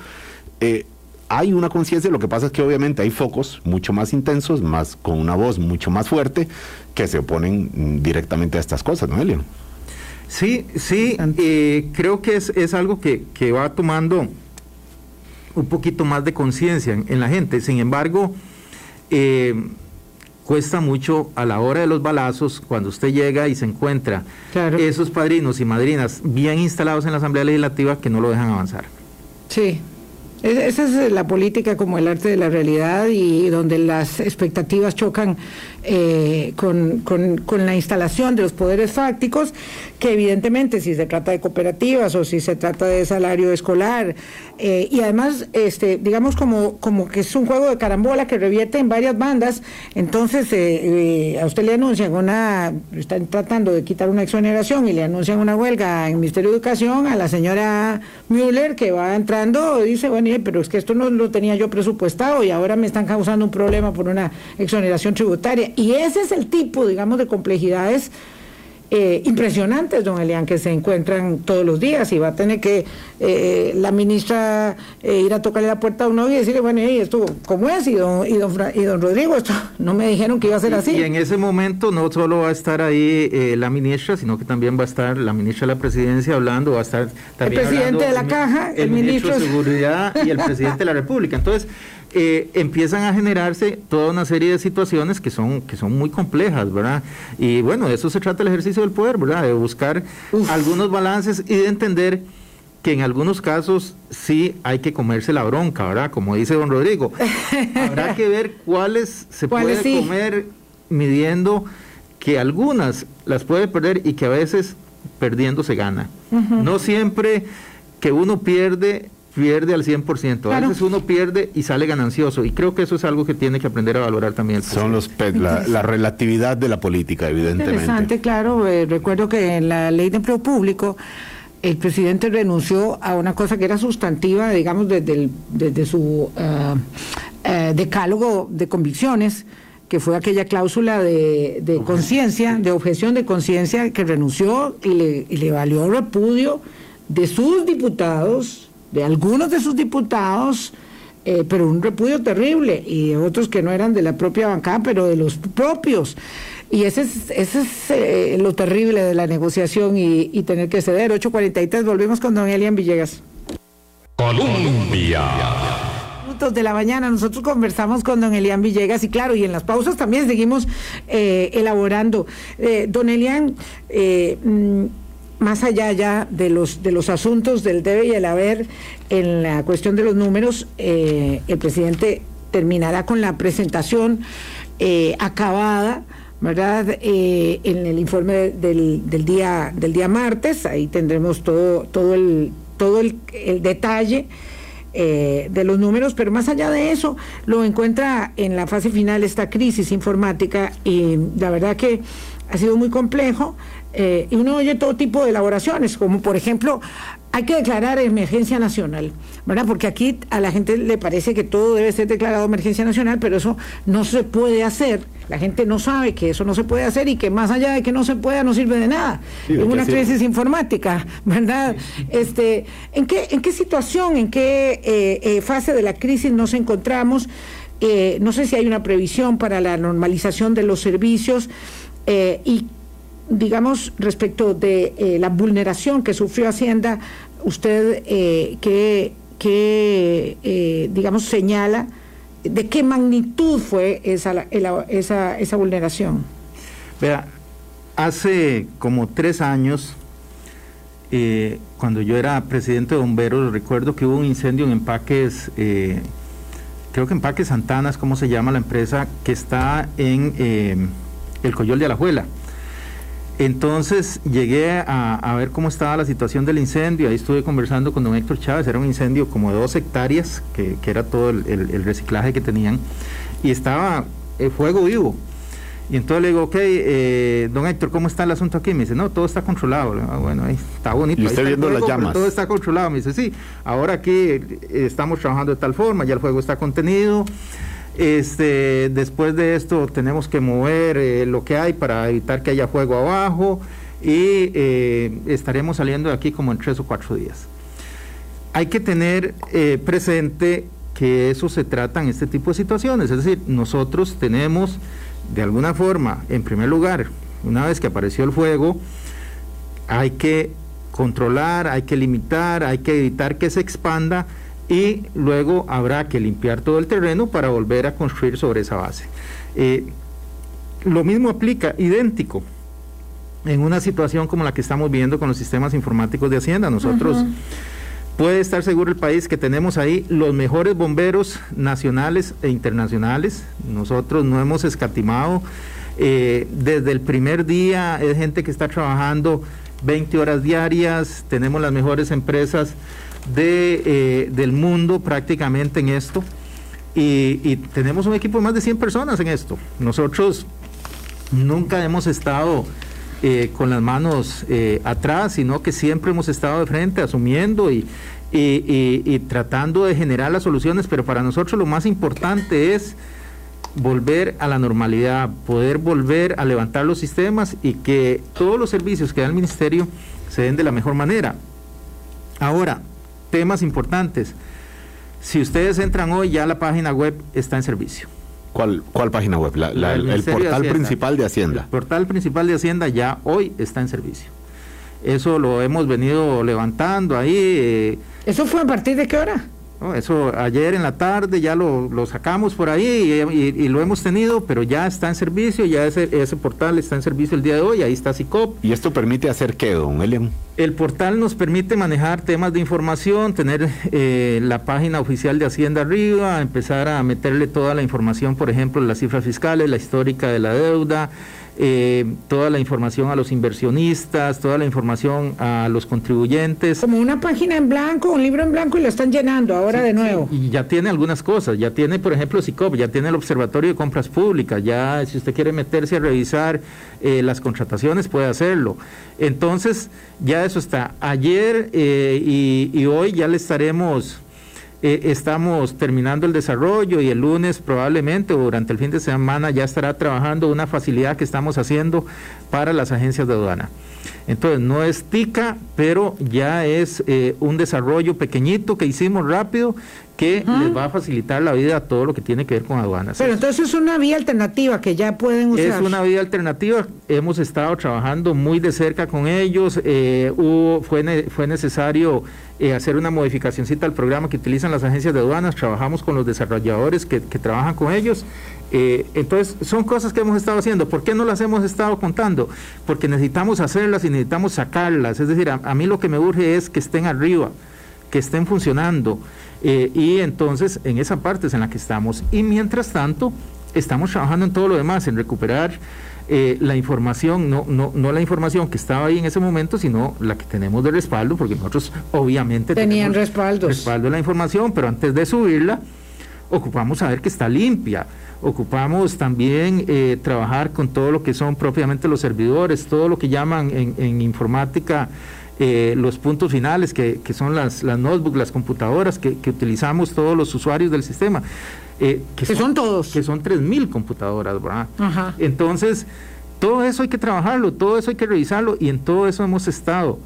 S3: eh, hay una conciencia, lo que pasa es que obviamente hay focos mucho más intensos, más con una voz mucho más fuerte, que se oponen mm, directamente a estas cosas, ¿no, Elio?
S4: Sí, sí, eh, creo que es, es algo que, que va tomando un poquito más de conciencia en, en la gente. Sin embargo, eh, cuesta mucho a la hora de los balazos, cuando usted llega y se encuentra
S2: Claro.
S4: esos padrinos y madrinas bien instalados en la Asamblea Legislativa que no lo dejan avanzar.
S2: Sí. Es- Esa es la política como el arte de la realidad y donde las expectativas chocan eh, con, con- con la instalación de los poderes fácticos, que evidentemente si se trata de cooperativas o si se trata de salario escolar, eh, y además, este, digamos como, como que es un juego de carambola que revierte en varias bandas, entonces eh, eh, a usted le anuncian una, están tratando de quitar una exoneración y le anuncian una huelga en el Ministerio de Educación a la señora Müller que va entrando dice, bueno, pero es que esto no lo tenía yo presupuestado y ahora me están causando un problema por una exoneración tributaria. Y ese es el tipo, digamos, de complejidades eh, impresionantes, don Elian, que se encuentran todos los días y va a tener que eh, la ministra eh, ir a tocarle la puerta a uno y decirle, bueno, ¿y esto cómo es? Y don, y don, y don Rodrigo, esto (laughs) no me dijeron que iba a ser
S4: Y-
S2: así.
S4: Y en ese momento no solo va a estar ahí eh, la ministra, sino que también va a estar la ministra de la presidencia hablando, va a estar también
S2: presidente
S4: hablando
S2: de la caja, el
S4: ministro de seguridad y el presidente de la república. Entonces eh, empiezan a generarse toda una serie de situaciones que son que son muy complejas, ¿verdad? Y bueno, de eso se trata el ejercicio del poder, ¿verdad? De buscar algunos balances y de entender que en algunos casos sí hay que comerse la bronca, ¿verdad? Como dice don Rodrigo. (laughs) Habrá que ver cuáles se
S2: ¿Cuáles
S4: puede
S2: sí?
S4: comer midiendo que algunas las puede perder y que a veces perdiendo se gana. No siempre que uno pierde pierde al 100%. A
S2: Claro.
S4: veces uno pierde y sale ganancioso. Y creo que eso es algo que tiene que aprender a valorar también. el
S3: Son los pe- la, la relatividad de la política, evidentemente.
S2: Interesante, claro. eh, recuerdo que en la ley de empleo público el presidente renunció a una cosa que era sustantiva, digamos, desde, el- desde su eh, decálogo de convicciones, que fue aquella cláusula de, de conciencia, de objeción de conciencia, que renunció y le, y le valió repudio de sus diputados, de algunos de sus diputados, eh, pero un repudio terrible, y de otros que no eran de la propia bancada, pero de los propios. Y ese es, ese es eh, lo terrible de la negociación y, y tener que ceder. 8.43, volvemos con don Elian Villegas.
S1: Colombia.
S2: minutos de la mañana nosotros conversamos con don Elian Villegas y claro, y en las pausas también seguimos eh, elaborando. Eh, don Elian, eh, mm, más allá ya de los, de los asuntos del debe y el haber en la cuestión de los números, eh, el presidente terminará con la presentación eh, acabada. ¿Verdad? Eh, en el informe del, del día del día martes, ahí tendremos todo, todo el, todo el, el detalle de los números, pero más allá de eso, lo encuentra en la fase final esta crisis informática y la verdad que ha sido muy complejo eh, y uno oye todo tipo de elaboraciones, como por ejemplo, hay que declarar emergencia nacional, ¿verdad? Porque aquí a la gente le parece que todo debe ser declarado emergencia nacional, pero eso no se puede hacer. La gente no sabe que eso no se puede hacer y que más allá de que no se pueda no sirve de nada.
S3: Sí,
S2: es una crisis informática, ¿verdad? Este, ¿en qué, en qué situación, en qué eh, eh, fase de la crisis nos encontramos? Eh, no sé si hay una previsión para la normalización de los servicios eh, y, digamos, respecto de eh, la vulneración que sufrió Hacienda, usted eh, qué, qué, eh, digamos, señala de qué magnitud fue esa, esa, esa vulneración.
S4: Vea, hace como tres años, eh, cuando yo era presidente de bomberos, recuerdo que hubo un incendio en empaques, creo que empaques Santanas, ¿cómo se llama la empresa? Que está en el Coyol de Alajuela. Entonces llegué a, a ver cómo estaba la situación del incendio, ahí estuve conversando con don Héctor Chávez, era un incendio como de dos hectáreas, que, que era todo el, el- el reciclaje que tenían, y estaba el fuego vivo. Y entonces le digo, ok, eh, don Héctor, ¿cómo está el asunto aquí? Me dice, no, todo está controlado. "Ah, bueno, ahí está bonito.
S3: Y usted viendo las
S4: fuego, pero
S3: llamas.
S4: Todo está controlado. Me dice, sí, ahora aquí eh, estamos trabajando de tal forma, ya el fuego está contenido. Este, después de esto tenemos que mover eh, lo que hay para evitar que haya fuego abajo y eh, estaremos saliendo de aquí como en tres o cuatro días. Hay que tener eh, presente que eso se trata en este tipo de situaciones, es decir, nosotros tenemos de alguna forma, en primer lugar, una vez que apareció el fuego, hay que controlar, hay que limitar, hay que evitar que se expanda y luego habrá que limpiar todo el terreno para volver a construir sobre esa base. Eh, lo mismo aplica, idéntico, en una situación como la que estamos viendo con los sistemas informáticos de Hacienda. Nosotros puede estar seguro el país que tenemos ahí los mejores bomberos nacionales e internacionales. Nosotros no hemos escatimado. eh, desde el primer día es gente que está trabajando 20 horas diarias. Tenemos las mejores empresas de, eh, del mundo prácticamente en esto. Y, tenemos un equipo de más de 100 personas en esto. Nosotros nunca hemos estado eh, con las manos eh, atrás, sino que siempre hemos estado de frente, asumiendo y- y tratando de generar las soluciones, pero para nosotros lo más importante es volver a la normalidad, poder volver a levantar los sistemas y que todos los servicios que da el ministerio se den de la mejor manera. Ahora, temas importantes. Si ustedes entran hoy, ya la página web está en servicio.
S3: ¿Cuál, cuál página web? La- la- el
S4: de
S3: portal
S4: Hacienda.
S3: principal de Hacienda.
S4: El portal principal de Hacienda ya hoy está en servicio. Eso lo hemos venido levantando ahí. eh,
S2: ¿Eso fue a partir de qué hora?
S4: ¿No? Eso ayer en la tarde ya lo, lo sacamos por ahí y, y- y lo hemos tenido, pero ya está en servicio, ya ese, ese portal está en servicio el día de hoy, ahí está SICOP.
S3: ¿Y esto permite hacer qué, don Eliam?
S4: El portal nos permite manejar temas de información, tener eh, la página oficial de Hacienda arriba, empezar a meterle toda la información, por ejemplo, las cifras fiscales, la histórica de la deuda, eh, toda la información a los inversionistas, toda la información a los contribuyentes.
S2: Como una página en blanco, un libro en blanco y lo están llenando ahora de nuevo.
S4: y ya tiene algunas cosas, ya tiene, por ejemplo, SICOP, ya tiene el Observatorio de Compras Públicas, ya si usted quiere meterse a revisar eh, las contrataciones puede hacerlo. Entonces, ya eso está. Ayer eh, y hoy ya le estaremos eh, estamos terminando el desarrollo y el lunes probablemente o durante el fin de semana ya estará trabajando una facilidad que estamos haciendo para las agencias de aduana. Entonces, no es TICA, pero ya es eh, un desarrollo pequeñito que hicimos rápido que les va a facilitar la vida a todo lo que tiene que ver con aduanas.
S2: Pero entonces es una vía alternativa que ya pueden usar.
S4: Es una vía alternativa. Hemos estado trabajando muy de cerca con ellos. Eh, hubo, fue, fue necesario eh, hacer una modificacióncita al programa que utilizan las agencias de aduanas. Trabajamos con los desarrolladores que, que trabajan con ellos. Eh, entonces, son cosas que hemos estado haciendo. ¿Por qué no las hemos estado contando? Porque necesitamos hacerlas y necesitamos sacarlas. Es decir, a, mí lo que me urge es que estén arriba, que estén funcionando. Eh, y entonces, en esa parte es en la que estamos. Y mientras tanto, estamos trabajando en todo lo demás, en recuperar eh, la información, no, no, no la información que estaba ahí en ese momento, sino la que tenemos de respaldo, porque nosotros obviamente
S2: tenían respaldos.
S4: respaldo de la información, pero antes de subirla, ocupamos saber que está limpia ocupamos también eh, trabajar con todo lo que son propiamente los servidores, todo lo que llaman en, informática eh, los puntos finales, que, son las, las notebooks, las computadoras que, utilizamos todos los usuarios del sistema.
S2: Eh, que, son, todos.
S4: Que son 3.000 computadoras, ¿verdad? Entonces, todo eso hay que trabajarlo, todo eso hay que revisarlo y en todo eso hemos estado.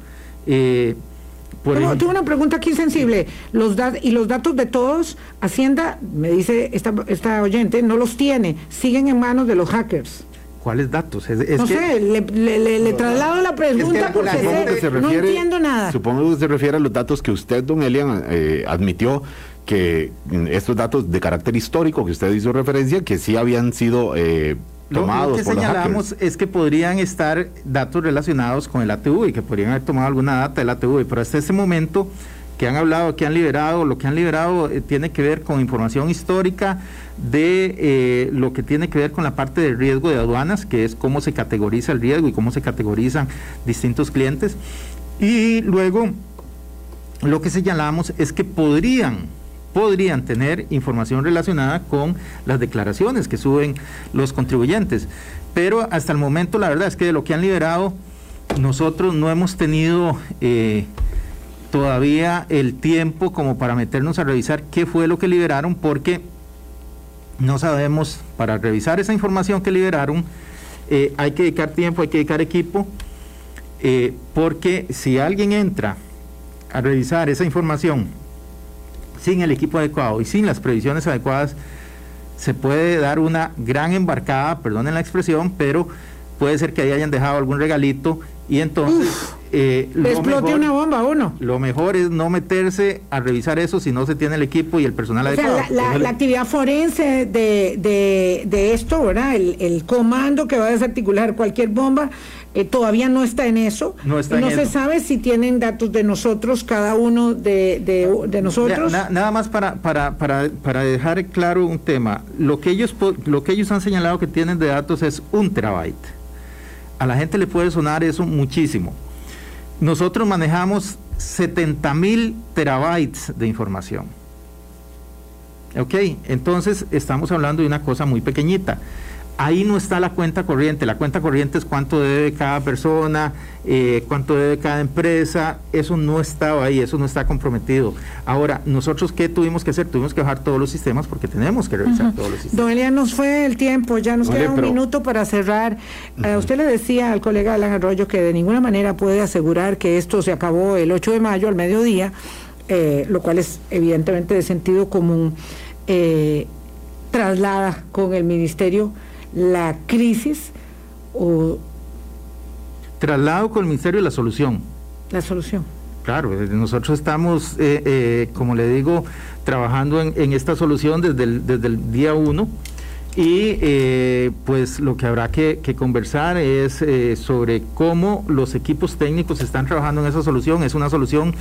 S2: Tengo, una pregunta aquí sensible. Los y los datos de todos, Hacienda, me dice esta, esta oyente, no los tiene, siguen en manos de los hackers.
S4: ¿Cuáles datos?
S2: no sé, le, traslado la pregunta porque no entiendo nada.
S3: Supongo que se refiere a los datos que usted, don Elian, eh, admitió que estos datos de carácter histórico que usted hizo referencia, que sí habían sido eh,
S4: lo, que señalamos es que podrían estar datos relacionados con el ATV que podrían haber tomado alguna data del ATV, pero hasta ese momento que han hablado, que han liberado, lo que han liberado eh, tiene que ver con información histórica de eh, lo que tiene que ver con la parte del riesgo de aduanas, que es cómo se categoriza el riesgo y cómo se categorizan distintos clientes. Y luego lo que señalamos es que podrían podrían tener información relacionada con las declaraciones que suben los contribuyentes. Pero hasta el momento la verdad es que de lo que han liberado, nosotros no hemos tenido eh, todavía el tiempo como para meternos a revisar qué fue lo que liberaron, porque no sabemos, para revisar esa información que liberaron, eh, hay que dedicar tiempo, hay que dedicar equipo, eh, porque si alguien entra a revisar esa información sin el equipo adecuado y sin las previsiones adecuadas, se puede dar una gran embarcada, perdonen la expresión, pero puede ser que ahí hayan dejado algún regalito y entonces...
S2: Eh, explote una bomba uno.
S4: Lo mejor es no meterse a revisar eso si no se tiene el equipo y el personal adecuado.
S2: la, actividad forense de, de, esto, ¿verdad? El, el, comando que va a desarticular cualquier bomba eh, todavía no está en eso. No, se sabe si tienen datos de nosotros, cada uno de, nosotros.
S4: nada más para, para, para, para, dejar claro un tema. Lo que, ellos, lo que ellos han señalado que tienen de datos es un terabyte. A la gente le puede sonar eso muchísimo. Nosotros manejamos 70 mil terabytes de información. Ok, entonces estamos hablando de una cosa muy pequeñita ahí no está la cuenta corriente. La cuenta corriente es cuánto debe cada persona, eh, cuánto debe cada empresa. Eso no estaba ahí, eso no está comprometido. Ahora, nosotros qué tuvimos que hacer? Tuvimos que bajar todos los sistemas porque tenemos que revisar todos los sistemas.
S2: Don Elian, nos fue el tiempo, ya nos queda un minuto para cerrar. Eh, usted le decía al colega Alan Arroyo que de ninguna manera puede asegurar que esto se acabó el 8 de mayo al mediodía, eh, lo cual es evidentemente de sentido común. traslada con el ministerio la crisis o...
S4: Traslado con el Ministerio la solución.
S2: La solución.
S4: Claro, eh, nosotros estamos, eh, eh, como le digo, trabajando en, esta solución desde el, desde el día uno y pues lo que habrá que, conversar es sobre cómo los equipos técnicos están trabajando en esa solución. Es una solución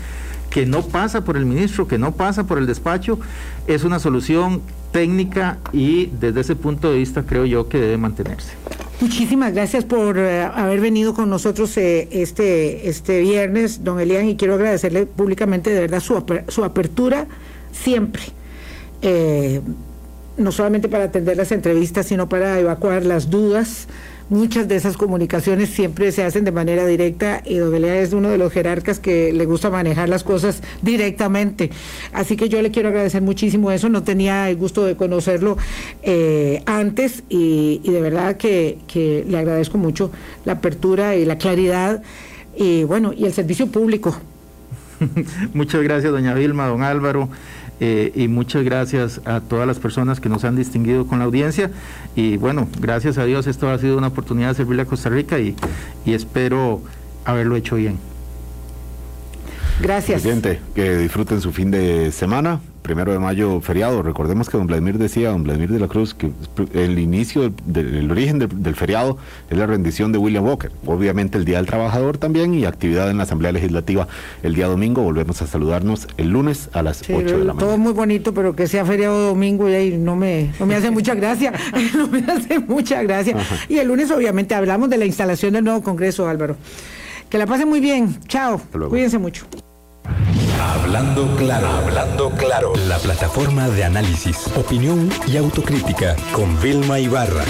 S4: que no pasa por el ministro, que no pasa por el despacho, es una solución técnica y desde ese punto de vista creo yo que debe mantenerse.
S2: Muchísimas gracias por eh, haber venido con nosotros eh, este, este viernes, don Elian, y quiero agradecerle públicamente de verdad su, su apertura siempre. Eh, no solamente para atender las entrevistas, sino para evacuar las dudas. Muchas de esas comunicaciones siempre se hacen de manera directa y Don Elia es uno de los jerarcas que le gusta manejar las cosas directamente. Así que yo le quiero agradecer muchísimo eso. No tenía el gusto de conocerlo eh, antes y, y de verdad que, que le agradezco mucho la apertura y la claridad y bueno, y el servicio público. (laughs)
S4: Muchas gracias, doña Vilma, don Álvaro, eh, y muchas gracias a todas las personas que nos han distinguido con la audiencia. Y bueno, gracias a Dios, esto ha sido una oportunidad de servirle a Costa Rica y, y espero haberlo hecho bien.
S2: Gracias.
S3: Presidente, que disfruten su fin de semana. Primero de mayo, feriado. Recordemos que don Vladimir decía, don Vladimir de la Cruz, que el inicio, del, el origen del, del feriado es la rendición de William Walker. Obviamente el Día del Trabajador también y actividad en la Asamblea Legislativa el día domingo. Volvemos a saludarnos el lunes a las
S2: Sí,
S3: 8 de la
S2: todo
S3: mañana.
S2: muy bonito, pero que sea feriado domingo y ahí no me, no me hace mucha gracia. (laughs) (laughs) no me hace mucha gracia. Y el lunes, obviamente, hablamos de la instalación del nuevo Congreso, Álvaro. Que la pasen muy bien. Chao. Cuídense mucho.
S1: Hablando claro, hablando claro. La plataforma de análisis, opinión y autocrítica con Vilma Ibarra.